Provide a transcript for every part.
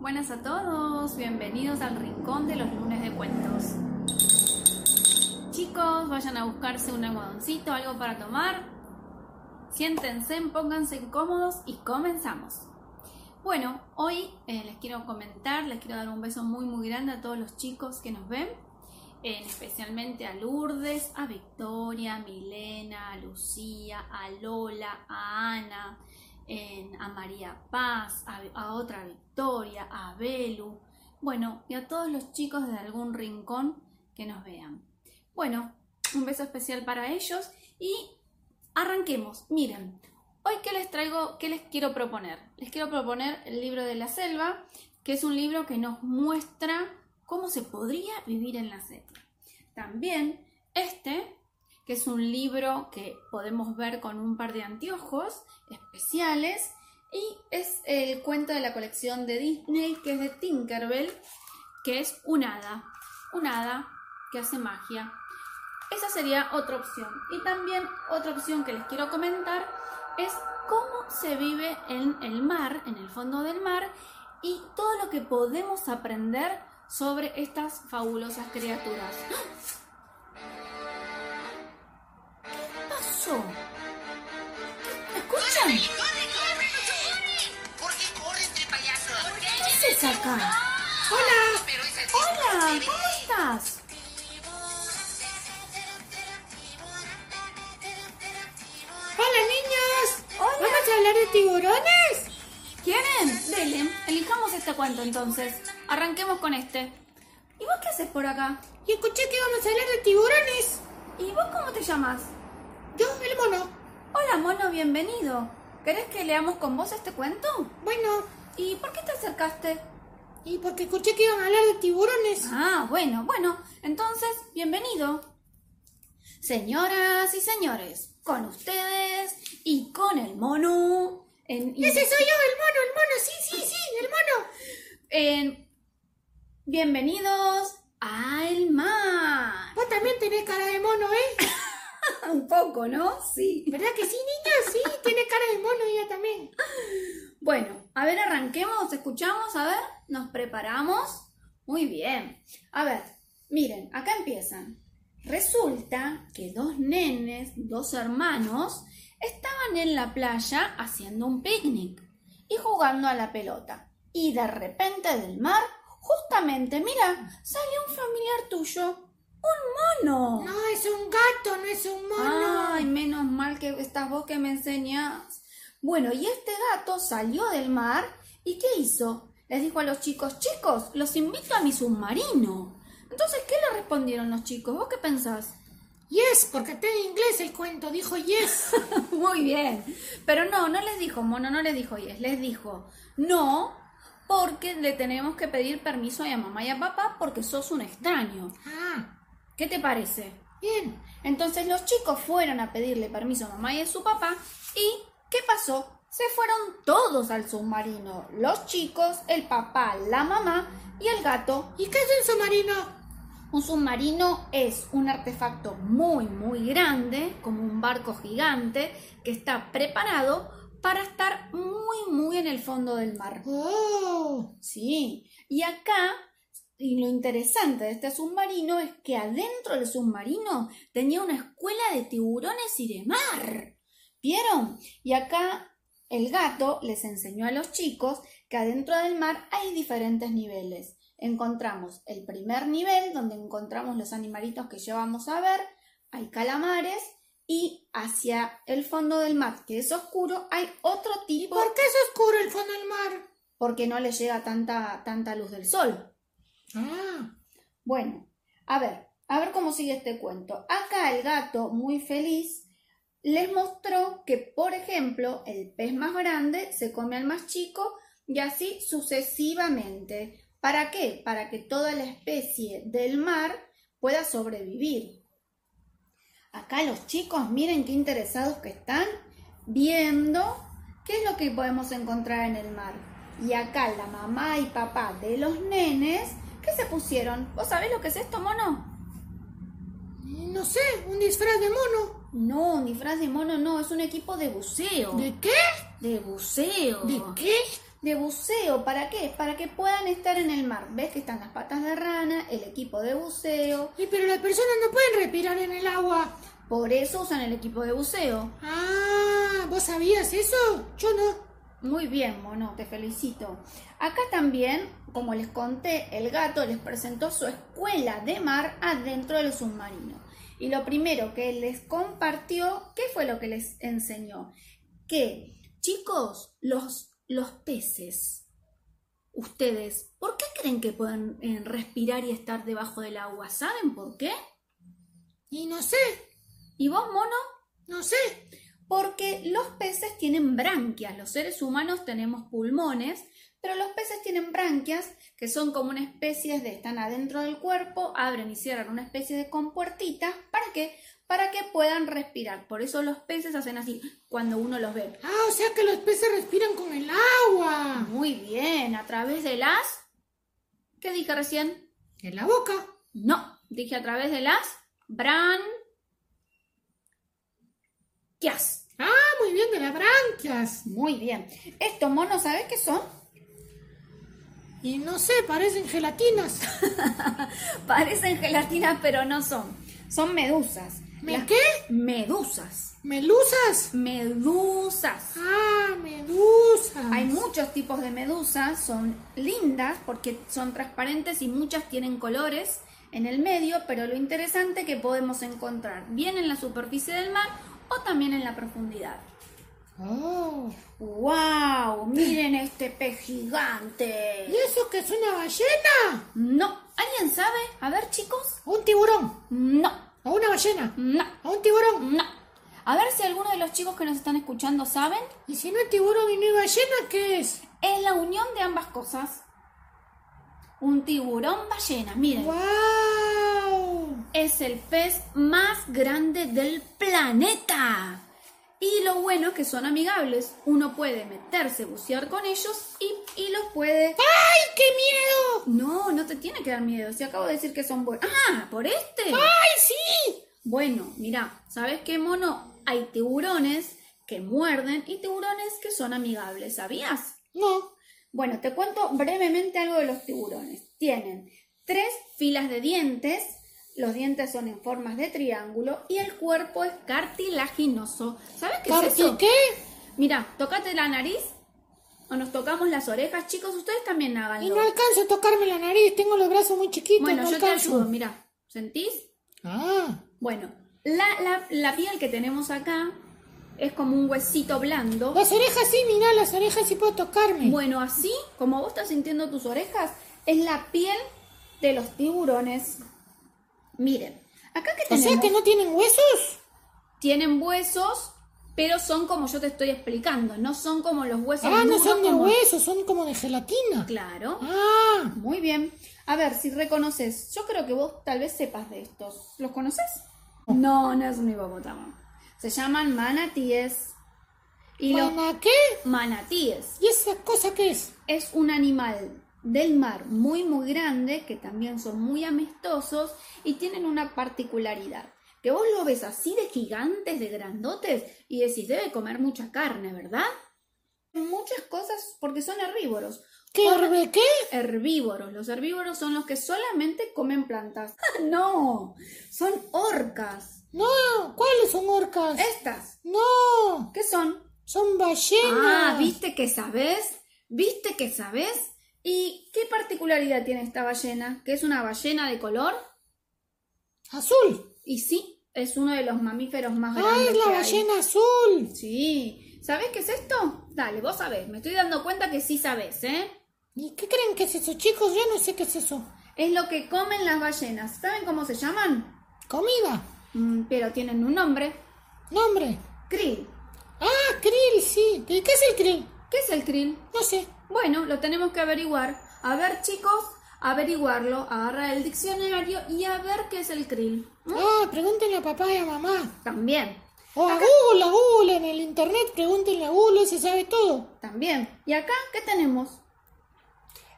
Buenas a todos, bienvenidos al Rincón de los Lunes de Cuentos. Chicos, vayan a buscarse un almohadoncito, algo para tomar. Siéntense, pónganse cómodos y comenzamos. Bueno, hoy eh, les quiero comentar, les quiero dar un beso muy muy grande a todos los chicos que nos ven, especialmente a Lourdes, a Victoria, a Milena, a Lucía, a Lola, a Ana, a María Paz, a, otra Victoria, a Belu, bueno, y a todos los chicos de algún rincón que nos vean. Bueno, un beso especial para ellos y arranquemos. Miren, hoy que les traigo, ¿qué les quiero proponer? Les quiero proponer el libro de la selva, que es un libro que nos muestra cómo se podría vivir en la selva. También este que es un libro que podemos ver con un par de anteojos especiales y es el cuento de la colección de Disney que es de Tinkerbell, que es un hada, un hada que hace magia. Esa sería otra opción. Y también otra opción que les quiero comentar es cómo se vive en el mar, en el fondo del mar, y todo lo que podemos aprender sobre estas fabulosas criaturas. ¿Escuchan? ¿Por qué corre este payaso? ¿Qué es acá? Hola. Hola, ¿cómo estás? Hola niños. Hola. ¿Vamos a hablar de tiburones? ¿Quieren? Dele, elijamos este cuento entonces. Arranquemos con este. ¿Y vos qué haces por acá? Y escuché que íbamos a hablar de tiburones. ¿Y vos cómo te llamas? Yo, el mono. Hola, mono, bienvenido. ¿Querés que leamos con vos este cuento? Bueno. ¿Y por qué te acercaste? Y porque escuché que iban a hablar de tiburones. Ah, bueno, bueno. Entonces, bienvenido. Señoras y señores, con ustedes y con el mono. En... Ese soy yo, el mono, el mono, sí, sí, sí, el mono. En... Bienvenidos al mar. Vos también tenés cara de mono, ¿eh? Un poco, ¿no? Sí. ¿Verdad que sí, niña? Sí, tiene cara de mono ella también. Bueno, a ver, arranquemos, escuchamos, a ver, nos preparamos. Muy bien. A ver, miren, acá empiezan. Resulta que dos nenes, dos hermanos, estaban en la playa haciendo un picnic y jugando a la pelota. Y de repente del mar, justamente, mira, sale un familiar tuyo ¡Un mono! No, es un gato, no es un mono. Ay, menos mal que estás vos que me enseñas. Bueno, y este gato salió del mar y ¿qué hizo? Les dijo a los chicos, chicos, los invito a mi submarino. Entonces, ¿qué le respondieron los chicos? ¿Vos qué pensás? Yes, porque está en inglés el cuento, dijo yes. Muy bien. Pero no, no les dijo mono, no les dijo yes, les dijo no, porque le tenemos que pedir permiso a mamá y a papá porque sos un extraño. Ah. ¿Qué te parece? Bien. Entonces los chicos fueron a pedirle permiso a mamá y a su papá y ¿qué pasó? Se fueron todos al submarino. Los chicos, el papá, la mamá y el gato. ¿Y qué es un submarino? Un submarino es un artefacto muy, muy grande, como un barco gigante, que está preparado para estar muy, muy en el fondo del mar. ¡Oh! Sí. Y acá y lo interesante de este submarino es que adentro del submarino tenía una escuela de tiburones y de mar. ¿Vieron? Y acá el gato les enseñó a los chicos que adentro del mar hay diferentes niveles. Encontramos el primer nivel, donde encontramos los animalitos que llevamos a ver, hay calamares, y hacia el fondo del mar, que es oscuro, hay otro tipo. ¿Y por qué es oscuro el fondo del mar? Porque no le llega tanta, tanta luz del sol. Ah. Bueno, a ver, a ver cómo sigue este cuento. Acá el gato, muy feliz, les mostró que, por ejemplo, el pez más grande se come al más chico y así sucesivamente. ¿Para qué? Para que toda la especie del mar pueda sobrevivir. Acá los chicos, miren qué interesados que están viendo qué es lo que podemos encontrar en el mar. Y acá la mamá y papá de los nenes ¿Qué se pusieron? ¿Vos sabés lo que es esto, mono? No sé, un disfraz de mono. No, un disfraz de mono no, es un equipo de buceo. ¿De qué? De buceo. ¿De qué? de buceo. ¿Para qué? Para que puedan estar en el mar. ¿Ves que están las patas de rana, el equipo de buceo? Y pero las personas no pueden respirar en el agua. Por eso usan el equipo de buceo. Ah, ¿vos sabías eso? Yo no. Muy bien, mono, te felicito. Acá también, como les conté, el gato les presentó su escuela de mar adentro del submarino. Y lo primero que les compartió, ¿qué fue lo que les enseñó? Que, chicos, los, los peces, ustedes, ¿por qué creen que pueden eh, respirar y estar debajo del agua? ¿Saben por qué? Y no sé, ¿Y vos, mono? no sé. Los peces tienen branquias, los seres humanos tenemos pulmones, pero los peces tienen branquias que son como una especie de, están adentro del cuerpo, abren y cierran una especie de compuertitas, ¿para qué? Para que puedan respirar. Por eso los peces hacen así cuando uno los ve. Ah, o sea que los peces respiran con el agua. Muy bien, a través de las... ¿Qué dije recién? En la boca. No, dije a través de las branquias. Ah, muy bien, de las branquias. Muy bien. Estos monos, ¿sabes qué son? Y no sé, parecen gelatinas. Parecen gelatinas, pero no son. Son medusas. ¿Me Las- qué? Medusas. ¿Melusas? Medusas. Ah, medusas. Hay muchos tipos de medusas, son lindas porque son transparentes y muchas tienen colores en el medio, pero lo interesante que podemos encontrar bien en la superficie del mar o también en la profundidad. Oh. ¡Wow! Miren este pez gigante. ¿Y eso que es una ballena? No, ¿alguien sabe? A ver, chicos. ¿O un tiburón? No, ¿O una ballena? no, ¿O un tiburón? no. A ver si alguno de los chicos que nos están escuchando saben. ¿Y si no es tiburón y no hay ballena, qué es? Es la unión de ambas cosas. Un tiburón ballena, miren. ¡Wow! Es el pez más grande del planeta. Y lo bueno es que son amigables. Uno puede meterse, bucear con ellos y, y los puede... ¡Ay, qué miedo! No, no te tiene que dar miedo. Si acabo de decir que son buenos. Ah, ¿por este? ¡Ay, sí! Bueno, mira, ¿sabes qué, mono? Hay tiburones que muerden y tiburones que son amigables. ¿Sabías? No. Bueno, te cuento brevemente algo de los tiburones. Tienen tres filas de dientes, los dientes son en formas de triángulo y el cuerpo es cartilaginoso. ¿Sabes qué es ¿Carti eso? qué? Mira, tocate la nariz o nos tocamos las orejas, chicos, ustedes también Y háganlo. no alcanzo a tocarme la nariz, tengo los brazos muy chiquitos, bueno, no yo te ayudo, mira, ¿sentís? Ah, Bueno, la, la, la piel que tenemos acá es como un huesito blando. las orejas sí, mirá, las orejas sí puedo tocarme. Bueno, así como vos estás sintiendo tus orejas, es la piel de los tiburones. Miren, acá que o tenemos, sea que no tienen huesos. tienen huesos, pero son como yo te estoy explicando, no son como los huesos Ah, no son de como- huesos, son como de gelatina. Claro. Ah, Muy bien. A ver, si reconoces, yo creo que vos tal vez sepas de estos. ¿Los conoces? No, no es un hipopótamo. Se llaman manatíes. Y los ¿para qué? manatíes ¿Y esa cosa qué es? es un animal del mar muy muy grande que también son muy amistosos y tienen una particularidad que vos lo ves así de gigantes, de grandotes y decís debe comer mucha carne, ¿verdad? Muchas cosas porque son herbívoros. ¿Qué herbe qué? Herbívoros. Los herbívoros son los que solamente comen plantas. no, son orcas. No, ¿cuáles son orcas? Estas. No, ¿Qué son? son ballenas. Ah, ¿viste que sabes? ¿Viste que sabes? ¿Y qué particularidad tiene esta ballena? ¿Que es una ballena de color? Azul. Y sí, es uno de los mamíferos más Ah, grandes es la que hay. ballena azul. Sí. ¿Sabés qué es esto? Dale, vos sabés. Me estoy dando cuenta que sí sabés, ¿eh? ¿Y qué creen que es eso, chicos? Yo no sé qué es eso. Es lo que comen las ballenas. ¿Saben cómo se llaman? Comida. Mm, pero tienen un nombre. Nombre. Krill. Ah, krill, sí. ¿Y qué es el krill? ¿Qué es el krill? No sé. Bueno, lo tenemos que averiguar. A ver, chicos, averiguarlo. Agarra el diccionario y a ver qué es el krill. ¿Mm? Ah, pregúntenle a papá y a mamá. También, O a Google, a Google en el internet, pregúntenle a Google, ese sabe todo. también. ¿Y acá qué tenemos?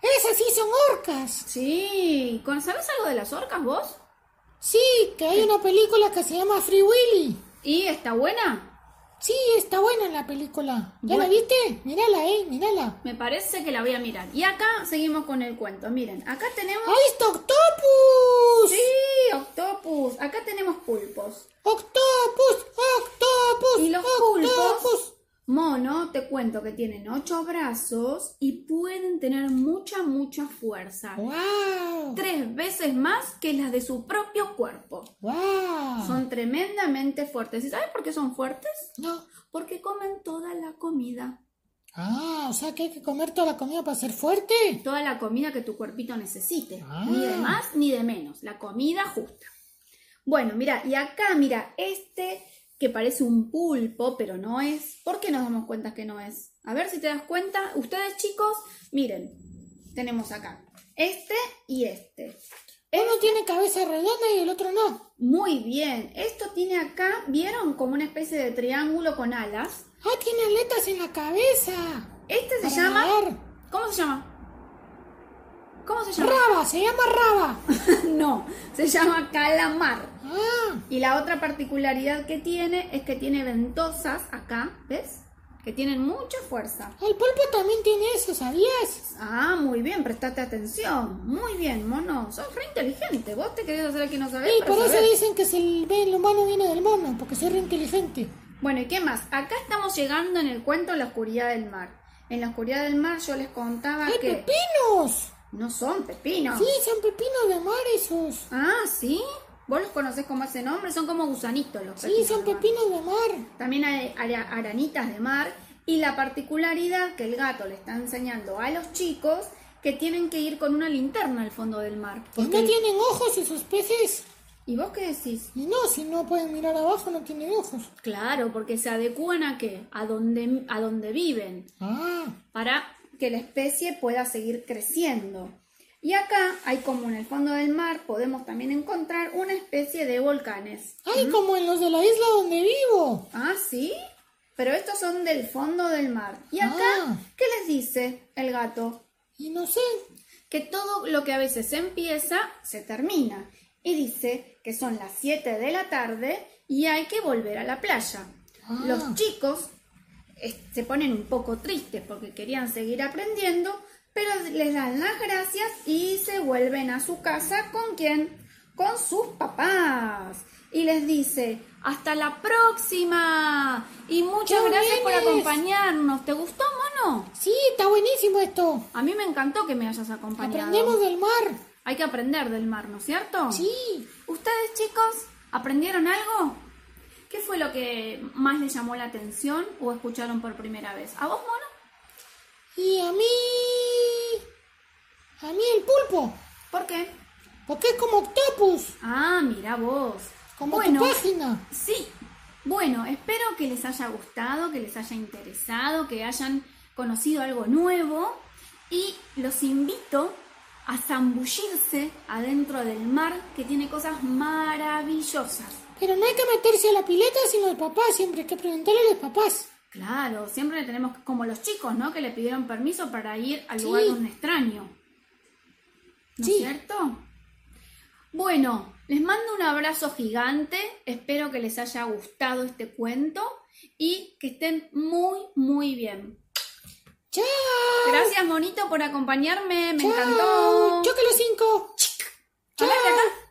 Esas sí son orcas. Sí, ¿con- ¿sabes algo de las orcas vos? Sí, que hay una película que se llama Free Willy. ¿Y está buena? Sí, está buena la película. ¿Ya la viste? Mírala, eh, mírala. Me parece que la voy a mirar. Y acá seguimos con el cuento. Miren, acá tenemos... ¡Ahí está Octopus! Sí, octopus. Acá tenemos pulpos. ¡Octopus! ¡Octopus! Y los ¡Octopus! pulpos, mono, te cuento que tienen ocho brazos y pueden tener mucha, mucha fuerza. ¡Wow! Tres veces más que las de su propio cuerpo. ¡Wow! Son tremendamente fuertes. ¿Y sabes por qué son fuertes? No. Porque comen toda la comida. Ah, o sea que hay que comer toda la comida para ser fuerte. Toda la comida que tu cuerpito necesite. Ah. Ni de más ni de menos. La comida justa. Bueno, mira, y acá, mira, este que parece un pulpo, pero no es. ¿Por qué nos damos cuenta que no es? A ver si te das cuenta. Ustedes, chicos, miren. Tenemos acá este y este. Uno tiene cabeza redonda y el otro no. Muy bien. Esto tiene acá, ¿vieron? Como una especie de triángulo con alas. Ah, tiene aletas en la cabeza. Este se Para llama. nadar. ¿Cómo se llama? ¿Cómo se llama? Raba, se llama raba. no, se llama calamar. Ah, Y la otra particularidad que tiene es que tiene ventosas acá, ¿ves? Que tienen mucha fuerza. el pulpo también tiene eso, ¿sabías? Ah, muy bien, prestate atención. Muy bien, mono. Sos re inteligente. Vos te querés hacer que no sabés. Pero por eso sabés. dicen que es el, el humano viene del mono, porque soy re inteligente. Bueno, ¿y qué más? Acá estamos llegando en el cuento La oscuridad del mar. En la oscuridad del mar yo les contaba ¡Hay que pepinos! No son pepinos. Sí, son pepinos de mar esos. Ah, ¿sí? ¿Vos los conocés como ese nombre? Son como gusanitos los Sí, pepinos son de mar. pepinos de mar. También hay ara- aranitas de mar y la particularidad que el gato le está enseñando a los chicos que tienen que ir con una linterna al fondo del mar. Pues Porque- no tienen ojos esos peces. ¿Y vos qué decís? Y no, si no pueden mirar abajo, no tienen ojos. Claro, porque se adecúan a qué? A donde, a donde viven, Ah, para que la especie pueda seguir creciendo. Y acá hay como en el fondo del mar podemos también encontrar una especie de volcanes. ay, como en los de la isla donde vivo. Ah, ¿sí? Pero estos son del fondo del mar. ¿Y acá Ah. qué les dice el gato? Y no sé. que todo lo que a veces empieza se termina. Y dice que son las 7 de la tarde y hay que volver a la playa. Ah. Los chicos se ponen un poco tristes porque querían seguir aprendiendo, pero les dan las gracias y se vuelven a su casa con quién? Con sus papás. Y les dice, hasta la próxima. Y muchas ¡Qué gracias por acompañarnos. ¿Te gustó, mono? Sí, está buenísimo esto. A mí me encantó que me hayas acompañado. Aprendemos del mar. Hay que aprender del mar, ¿no es cierto? Sí. ¿Ustedes, chicos, aprendieron algo? ¿Qué fue lo que más les llamó la atención o escucharon por primera vez? ¿A vos, mono? Y a mí... A mí el pulpo. ¿Por qué? Porque es como octopus. Ah, mira vos. Como bueno, tu página. sí. Bueno, espero que les haya gustado, que les haya interesado, que hayan conocido algo nuevo y los invito a zambullirse adentro del mar que tiene cosas maravillosas. Pero no hay que meterse a la pileta sin los papás. Siempre hay que preguntarle a los papás. Claro, siempre le tenemos como los chicos, ¿no? Que le pidieron permiso para ir al Sí. lugar de un extraño. ¿No Sí. es cierto? Bueno, les mando un abrazo gigante. Espero que les haya gustado este cuento y que estén muy, muy bien. ¡Chao! Gracias, Monito, por acompañarme. Me ¡Chao! encantó. ¡Choque los cinco! Acá,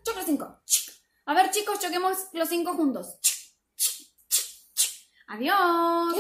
choca los cinco. A ver, chicos, choquemos los cinco juntos. Adiós.